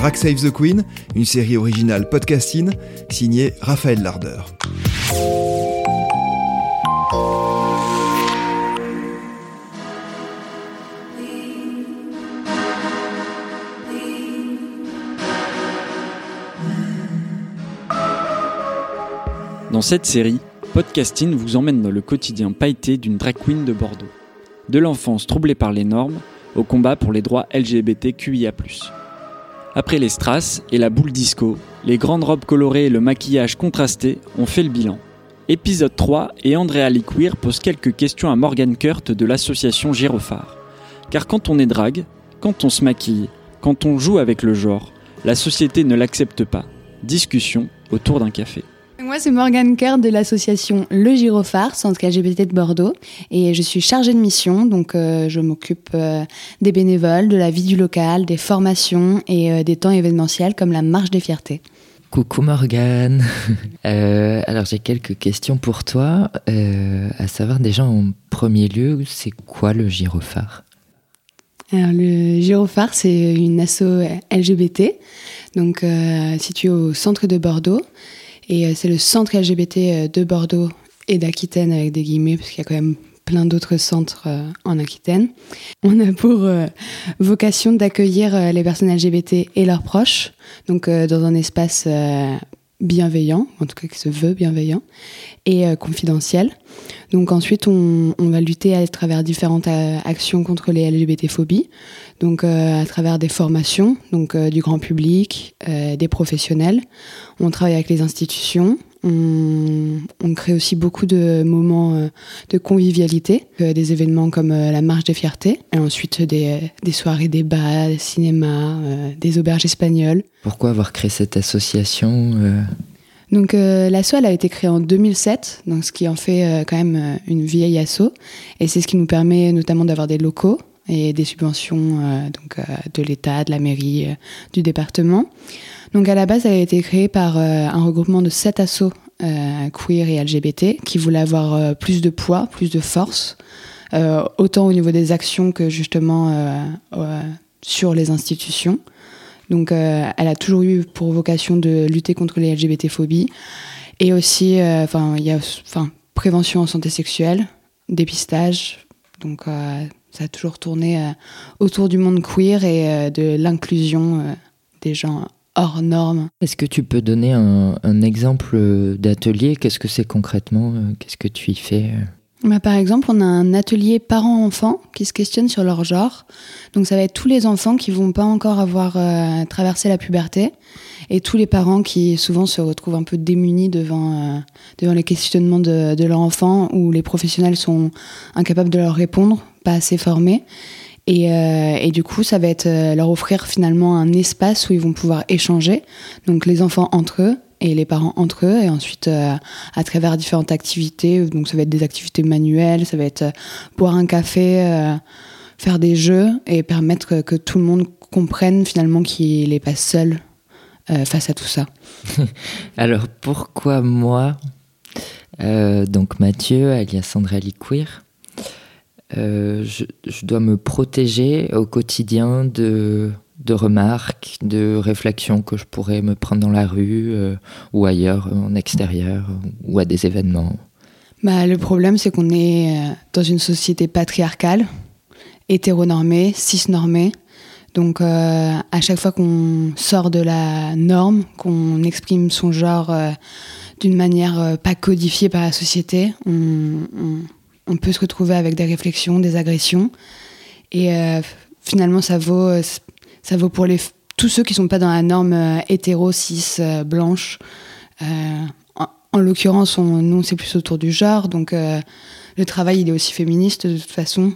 Drag Save the Queen, une série originale podcasting signée Raphaël Larder. Dans cette série, Podcasting vous emmène dans le quotidien pailleté d'une drag queen de Bordeaux. De l'enfance troublée par les normes, au combat pour les droits LGBTQIA+. Après les strass et la boule disco, les grandes robes colorées et le maquillage contrasté ont fait le bilan. Épisode 3 et Andrea Liquir pose quelques questions à Morgan Kurt de l'association Gyrophare. Car quand on est drague, quand on se maquille, quand on joue avec le genre, la société ne l'accepte pas. Discussion autour d'un café. Moi, c'est Morgane Kerr de l'association Le Gyrophare, centre LGBT de Bordeaux. Et je suis chargée de mission, donc euh, je m'occupe euh, des bénévoles, de la vie du local, des formations et euh, des temps événementiels comme la Marche des Fiertés. Coucou Morgane. alors j'ai quelques questions pour toi. à savoir déjà en premier lieu, c'est quoi le Gyrophare? Alors, le Gyrophare, c'est une asso LGBT, donc située au centre de Bordeaux. Et euh, c'est le centre LGBT euh, de Bordeaux et d'Aquitaine avec des guillemets, parce qu'il y a quand même plein d'autres centres euh, en Aquitaine. On a pour vocation d'accueillir les personnes LGBT et leurs proches, donc dans un espace bienveillant, en tout cas qui se veut bienveillant, et confidentiel. Donc ensuite, on, va lutter à travers différentes actions contre les LGBT-phobies, donc à travers des formations, donc du grand public, des professionnels. On travaille avec les institutions. On, crée aussi beaucoup de moments euh, de convivialité, euh, des événements comme euh, la marche des fiertés, et ensuite des, soirées débats, des cinémas, des auberges espagnoles. Pourquoi avoir créé cette association donc l'asso elle a été créée en 2007, donc ce qui en fait quand même une vieille asso, et c'est ce qui nous permet notamment d'avoir des locaux et des subventions donc de l'État, de la mairie, du département. Donc à la base, elle a été créée par euh, un regroupement de sept assos euh, queer et LGBT qui voulaient avoir euh, plus de poids, plus de force, autant au niveau des actions que justement sur les institutions. Donc elle a toujours eu pour vocation de lutter contre les LGBT-phobies et aussi, enfin, il y a, prévention en santé sexuelle, dépistage. Donc ça a toujours tourné autour du monde queer et de l'inclusion des gens hors normes. Est-ce que tu peux donner un, exemple d'atelier? Qu'est-ce que c'est concrètement? Qu'est-ce que tu y fais bah, par exemple, on a un atelier parents-enfants qui se questionne sur leur genre. Donc ça va être tous les enfants qui vont pas encore avoir euh, traversé la puberté et tous les parents qui souvent se retrouvent un peu démunis devant, euh, devant les questionnements de, de leur enfant où les professionnels sont incapables de leur répondre, pas assez formés. Euh, et, du coup, ça va être euh, leur offrir finalement un espace où ils vont pouvoir échanger, donc les enfants entre eux et les parents entre eux, et ensuite euh, à travers différentes activités. Donc ça va être des activités manuelles, ça va être boire un café, faire des jeux et permettre que tout le monde comprenne finalement qu'il n'est pas seul face à tout ça. Alors pourquoi moi, donc Mathieu, alias Sandra Liquir, euh, je, dois me protéger au quotidien de, remarques, de réflexions que je pourrais me prendre dans la rue euh, ou ailleurs, en extérieur ou à des événements. Bah, le problème, c'est qu'on est euh, dans une société patriarcale, hétéronormée, cisnormée. Donc, à chaque fois qu'on sort de la norme, qu'on exprime son genre d'une manière pas codifiée par la société, on peut se retrouver avec des réflexions, des agressions. Et euh, finalement, ça vaut, euh, pour tous ceux qui ne sont pas dans la norme euh, hétéro, cis, blanche. en, l'occurrence, nous, c'est plus autour du genre. Donc, le travail, il est aussi féministe de toute façon.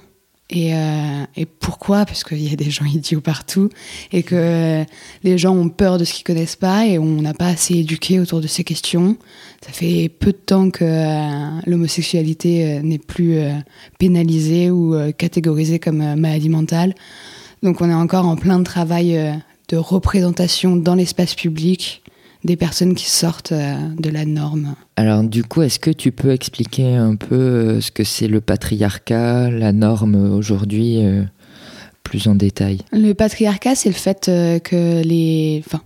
Euh, et, pourquoi? Parce qu'il y a des gens idiots partout et que les gens ont peur de ce qu'ils connaissent pas et on n'a pas assez éduqué autour de ces questions. Ça fait peu de temps que euh, l'homosexualité euh, n'est plus pénalisée ou catégorisée comme maladie mentale. Donc on est encore en plein travail de représentation dans l'espace public des personnes qui sortent euh, de la norme. Alors du coup, est-ce que tu peux expliquer un peu euh, ce que c'est le patriarcat, la norme aujourd'hui euh, plus en détail? Le patriarcat, c'est le fait que les, enfin,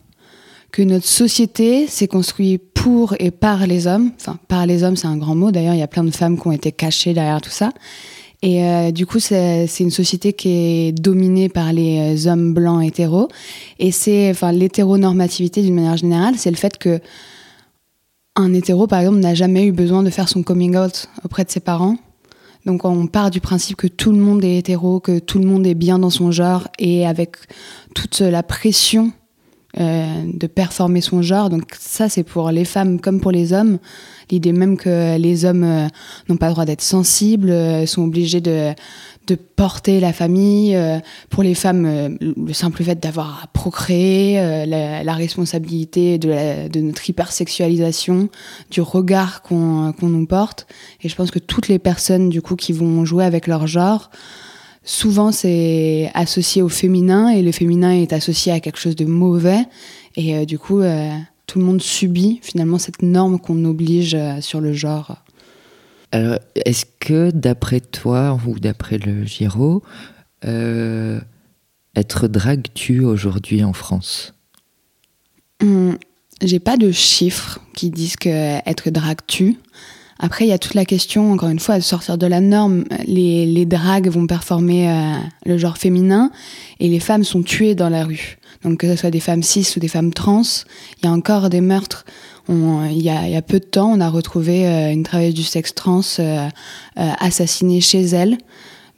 que notre société s'est construite pour et par les hommes. Enfin, par les hommes, c'est un grand mot. D'ailleurs, il y a plein de femmes qui ont été cachées derrière tout ça. Et euh, du coup, c'est une société qui est dominée par les euh, hommes blancs hétéros. Et c'est, enfin, l'hétéronormativité d'une manière générale, c'est le fait que un hétéro, par exemple, n'a jamais eu besoin de faire son coming out auprès de ses parents. Donc on part du principe que tout le monde est hétéro, que tout le monde est bien dans son genre et avec toute la pression euh, de performer son genre. Donc ça, c'est pour les femmes comme pour les hommes. L'idée même que les hommes euh, n'ont pas le droit d'être sensibles, euh, sont obligés de, de porter la famille. pour les femmes, le simple fait d'avoir à procréer, la, responsabilité de, notre hypersexualisation, du regard qu'on nous porte. Et je pense que toutes les personnes du coup qui vont jouer avec leur genre souvent c'est associé au féminin et le féminin est associé à quelque chose de mauvais et euh, du coup euh, tout le monde subit finalement cette norme qu'on oblige euh, sur le genre. Alors est-ce que d'après toi ou d'après le Giro, être drague tue aujourd'hui en France? Hum, J'ai pas de chiffres qui disent que être drague tue. Après, il y a toute la question, encore une fois, de sortir de la norme. Les, les dragues vont performer euh, le genre féminin et les femmes sont tuées dans la rue. Donc que ce soit des femmes cis ou des femmes trans, il y a encore des meurtres. il, y a, il, y a, peu de temps, on a retrouvé euh, une travailleuse du sexe trans euh, assassinée chez elle.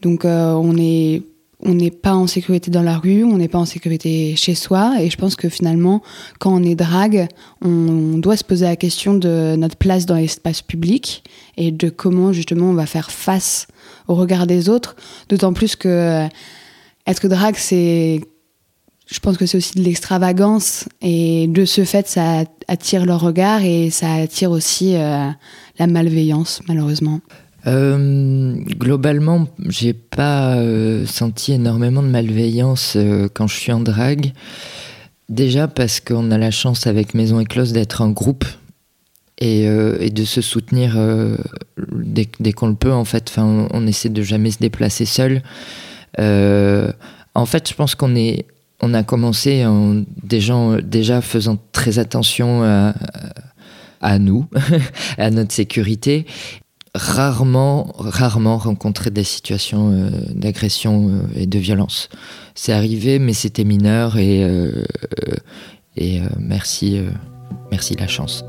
Donc on est on n'est pas en sécurité dans la rue, on n'est pas en sécurité chez soi. Et je pense que finalement, quand on est drague, on doit se poser la question de notre place dans l'espace public et de comment justement on va faire face au regard des autres. D'autant plus que être drague, c'est je pense que c'est aussi de l'extravagance et de ce fait, ça attire leur regard et ça attire aussi euh, la malveillance, malheureusement. Euh, globalement, j'ai pas euh, senti énormément de malveillance euh, quand je suis en drague. Déjà parce qu'on a la chance avec Maison Éclose d'être un groupe et, et de se soutenir dès, qu'on le peut. En fait, enfin, on, essaie de jamais se déplacer seul. en fait, je pense qu'on est, on a commencé en des gens déjà faisant très attention à nous, à notre sécurité, rarement, rarement rencontré des situations euh, d'agression euh, et de violence. C'est arrivé, mais c'était mineur et, euh, merci, merci la chance.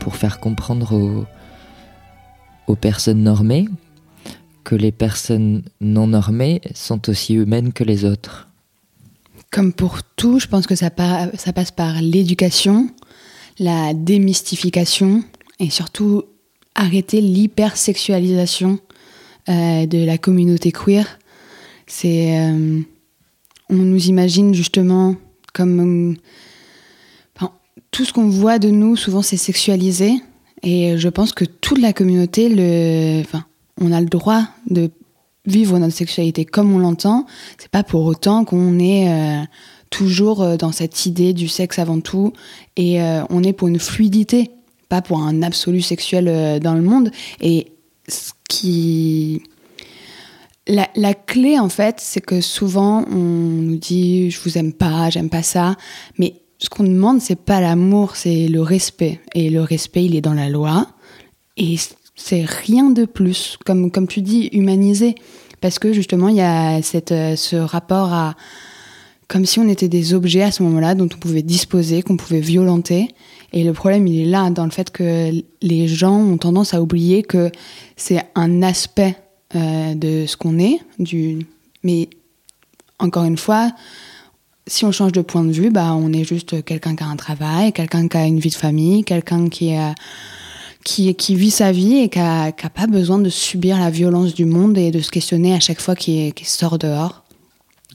Pour faire comprendre aux, aux personnes normées que les personnes non normées sont aussi humaines que les autres Comme pour tout, je pense que ça, passe par l'éducation, la démystification et surtout arrêter l'hypersexualisation euh, de la communauté queer. C'est, euh, on nous imagine justement comme tout ce qu'on voit de nous, souvent c'est sexualisé. Et je pense que toute la communauté, le, enfin, on a le droit de vivre notre sexualité comme on l'entend. C'est pas pour autant qu'on est euh, toujours euh, dans cette idée du sexe avant tout. Et euh, on est pour une fluidité, pas pour un absolu sexuel dans le monde. Et ce qui. La, la clé, en fait, c'est que souvent, on nous dit je vous aime pas, j'aime pas ça. Mais ce qu'on demande, c'est pas l'amour, c'est le respect. Et le respect, il est dans la loi. Et c'est rien de plus, comme, tu dis, humanisé. Parce que justement, il y a cette, euh, ce rapport à. comme si on était des objets à ce moment-là dont on pouvait disposer, qu'on pouvait violenter. Et le problème, il est là, dans le fait que les gens ont tendance à oublier que c'est un aspect euh, de ce qu'on est. Du... Mais encore une fois, si on change de point de vue, bah, on est juste quelqu'un qui a un travail, quelqu'un qui a une vie de famille, quelqu'un qui, qui, qui vit sa vie et qui n'a pas besoin de subir la violence du monde et de se questionner à chaque fois qu'il sort dehors.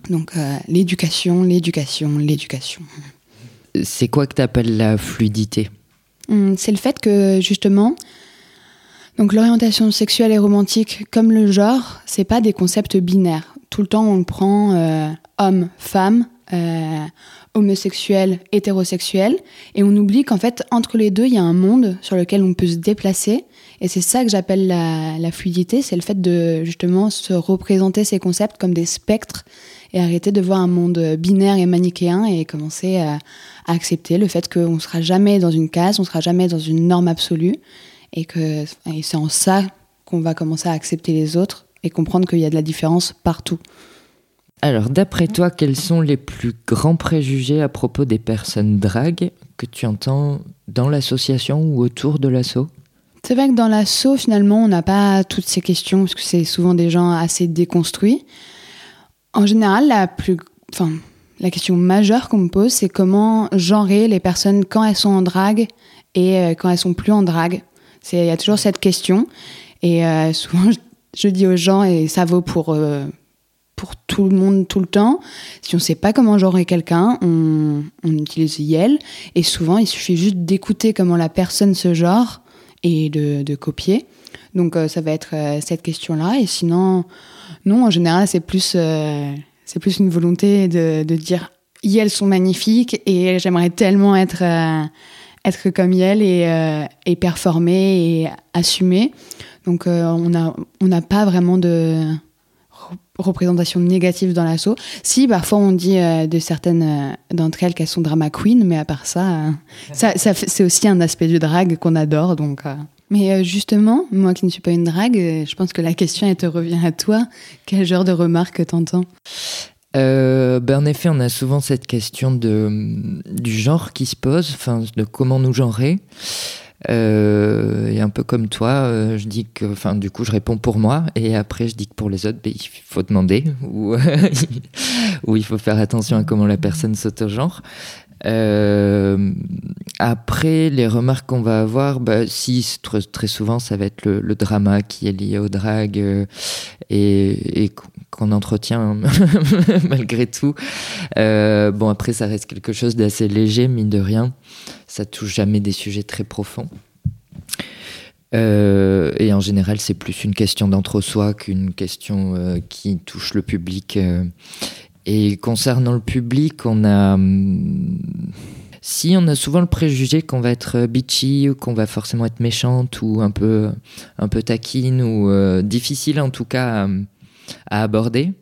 Donc l'éducation, l'éducation, l'éducation. C'est quoi que tu appelles la fluidité? Hum, C'est le fait que justement, donc l'orientation sexuelle et romantique, comme le genre, c'est pas des concepts binaires. Tout le temps, on prend euh, homme, femme, euh, homosexuel, hétérosexuel, et on oublie qu'en fait, entre les deux, il y a un monde sur lequel on peut se déplacer. Et c'est ça que j'appelle la, fluidité, c'est le fait de justement se représenter ces concepts comme des spectres et arrêter de voir un monde binaire et manichéen et commencer à, à accepter le fait qu'on ne sera jamais dans une case, on ne sera jamais dans une norme absolue, et que c'est en ça qu'on va commencer à accepter les autres et comprendre qu'il y a de la différence partout. Alors, d'après toi, quels sont les plus grands préjugés à propos des personnes dragues que tu entends dans l'association ou autour de l'asso C'est vrai que dans l'asso, finalement, on n'a pas toutes ces questions parce que c'est souvent des gens assez déconstruits. En général, la plus, enfin, la question majeure qu'on me pose, c'est comment genrer les personnes quand elles sont en drague et euh, quand elles sont plus en drague. Il y a toujours cette question. Et euh, souvent, je, dis aux gens, et ça vaut pour, euh, tout le monde tout le temps, si on ne sait pas comment genrer quelqu'un, on, utilise Yel. Et souvent, il suffit juste d'écouter comment la personne se genre et de, copier. Donc, ça va être cette question-là. Et sinon, non, en général, c'est plus c'est plus une volonté de, dire elles sont magnifiques et j'aimerais tellement être, euh, être comme elles et, euh, performer et assumer. Donc euh, on n'a on n'a pas vraiment de représentation négative dans l'assaut. Si, parfois on dit de certaines d'entre elles qu'elles sont drama queen, mais à part ça, ça, ça c'est aussi un aspect du drag qu'on adore. Donc, mais justement, moi qui ne suis pas une drague, je pense que la question elle te revient à toi. Quel genre de remarques t'entends? Euh, ben en effet, on a souvent cette question de, du genre qui se pose, enfin, de comment nous genrer. Peu comme toi, euh, je dis que, enfin, du coup, je réponds pour moi, et après, je dis que pour les autres, il faut demander, ou, il faut faire attention à comment la personne s'auto-genre. Euh, après, les remarques qu'on va avoir, bah, si très, souvent, ça va être le, le, drama qui est lié au drag euh, et, et qu'on entretient malgré tout. Euh, bon, après, ça reste quelque chose d'assez léger, mine de rien. Ça touche jamais des sujets très profonds. Euh, et en général, c'est plus une question d'entre-soi qu'une question euh, qui touche le public. Euh. Et concernant le public, on a. Hum, si on a souvent le préjugé qu'on va être bitchy qu'on va forcément être méchante ou un peu, un peu taquine ou difficile en tout cas à aborder.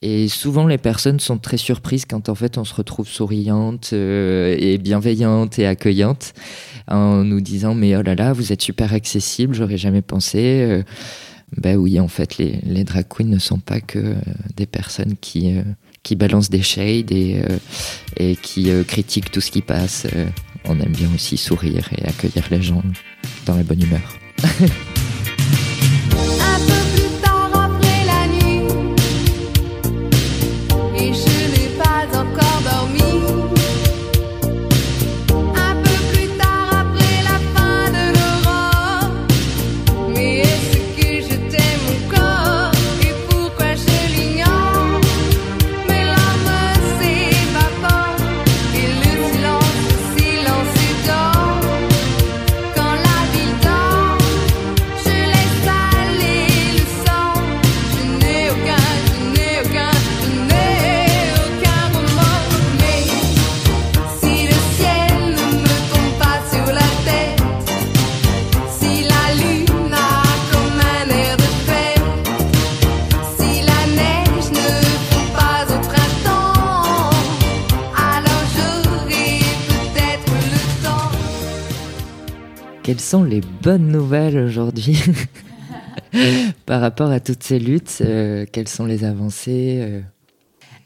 Et souvent, les personnes sont très surprises quand en fait on se retrouve souriante euh, et bienveillante et accueillante en nous disant mais oh là là, vous êtes super accessible, j'aurais jamais pensé. Euh, ben oui, en fait, les, les, drag queens ne sont pas que euh, des personnes qui, qui balancent des shades et, et qui critiquent tout ce qui passe. on aime bien aussi sourire et accueillir les gens dans la bonne humeur. sont les bonnes nouvelles aujourd'hui par rapport à toutes ces luttes euh, Quelles sont les avancées euh?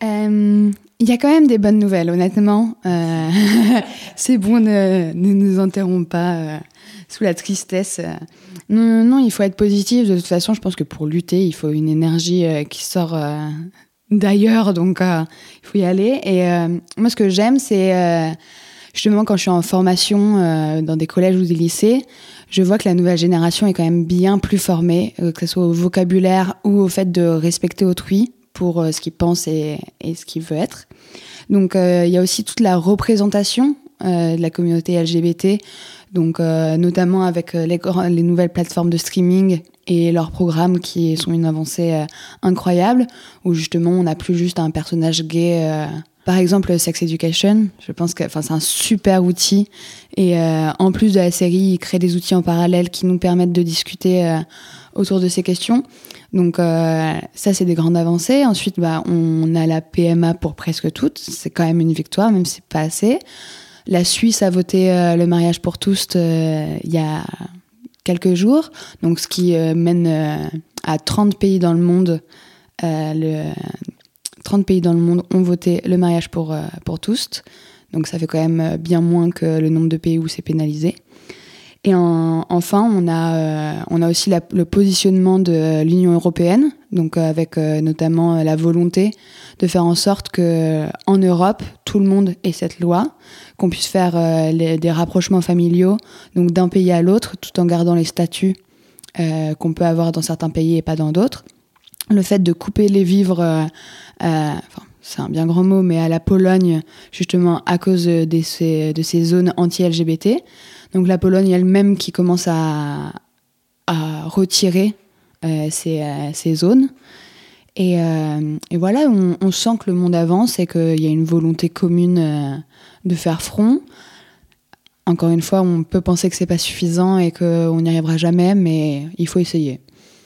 Euh, Il y a quand même des bonnes nouvelles, honnêtement. C'est bon, ne, ne, nous enterrons pas sous la tristesse. Non, il faut être positif. De toute façon, je pense que pour lutter, il faut une énergie qui sort d'ailleurs, donc il faut y aller. Et moi, ce que j'aime, c'est justement, quand je suis en formation euh, dans des collèges ou des lycées, je vois que la nouvelle génération est quand même bien plus formée, euh, que ce soit au vocabulaire ou au fait de respecter autrui pour euh, ce qu'il pense et, et, ce qu'il veut être. Donc, il y a aussi toute la représentation de la communauté LGBT, donc notamment avec les, les, nouvelles plateformes de streaming et leurs programmes qui sont une avancée incroyable, où justement on n'a plus juste un personnage gay par exemple, Sex Education, je pense que c'est un super outil. Et euh, en plus de la série, il crée des outils en parallèle qui nous permettent de discuter euh, autour de ces questions. Donc euh, ça, c'est des grandes avancées. Ensuite, bah, on a la PMA pour presque toutes. C'est quand même une victoire, même si c'est pas assez. La Suisse a voté le mariage pour tous il y a quelques jours. Donc ce qui mène à 30 pays dans le monde le 30 pays dans le monde ont voté le mariage pour, euh, pour tous. Donc ça fait quand même euh, bien moins que le nombre de pays où c'est pénalisé. Et enfin, on a, euh, on a aussi le positionnement de l'Union européenne, donc avec notamment la volonté de faire en sorte que en Europe, tout le monde ait cette loi, qu'on puisse faire des rapprochements familiaux, donc d'un pays à l'autre, tout en gardant les statuts qu'on peut avoir dans certains pays et pas dans d'autres le fait de couper les vivres, euh, enfin, c'est un bien grand mot, mais à la Pologne, justement à cause de ces, zones anti-LGBT. Donc la Pologne elle-même qui commence à, retirer euh, ces, euh, zones. Et, et voilà, on, on, sent que le monde avance et qu'il y a une volonté commune de faire front. Encore une fois, on peut penser que c'est pas suffisant et qu'on n'y arrivera jamais, mais il faut essayer.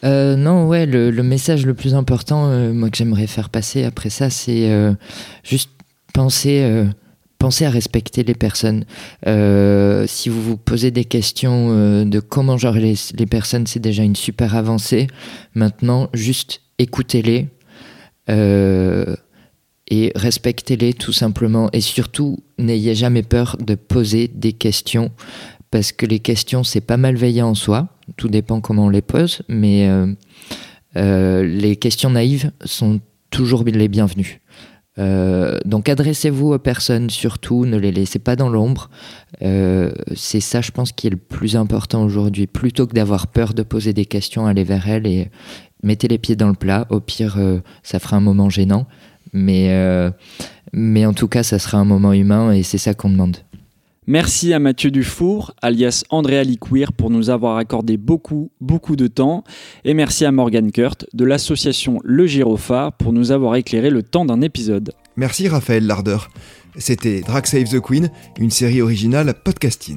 Euh, non, ouais, le, message le plus important, euh, moi que j'aimerais faire passer après ça, c'est euh, juste penser, penser à respecter les personnes. si vous vous posez des questions de comment gérer les, les personnes, c'est déjà une super avancée. Maintenant, juste écoutez-les et respectez-les tout simplement. Et surtout, n'ayez jamais peur de poser des questions parce que les questions, c'est pas malveillant en soi. Tout dépend comment on les pose, mais euh, euh, les questions naïves sont toujours les bienvenues. Euh, donc adressez-vous aux personnes surtout, ne les laissez pas dans l'ombre. c'est ça, je pense, qui est le plus important aujourd'hui. Plutôt que d'avoir peur de poser des questions, allez vers elles et mettez les pieds dans le plat. Au pire, ça fera un moment gênant, mais, mais en tout cas, ça sera un moment humain et c'est ça qu'on demande. Merci à Mathieu Dufour, alias Andrea Liquir, pour nous avoir accordé beaucoup, beaucoup de temps. Et merci à Morgan Kurt de l'association Le Girophare pour nous avoir éclairé le temps d'un épisode. Merci Raphaël Larder. C'était Drag Save the Queen, une série originale podcasting.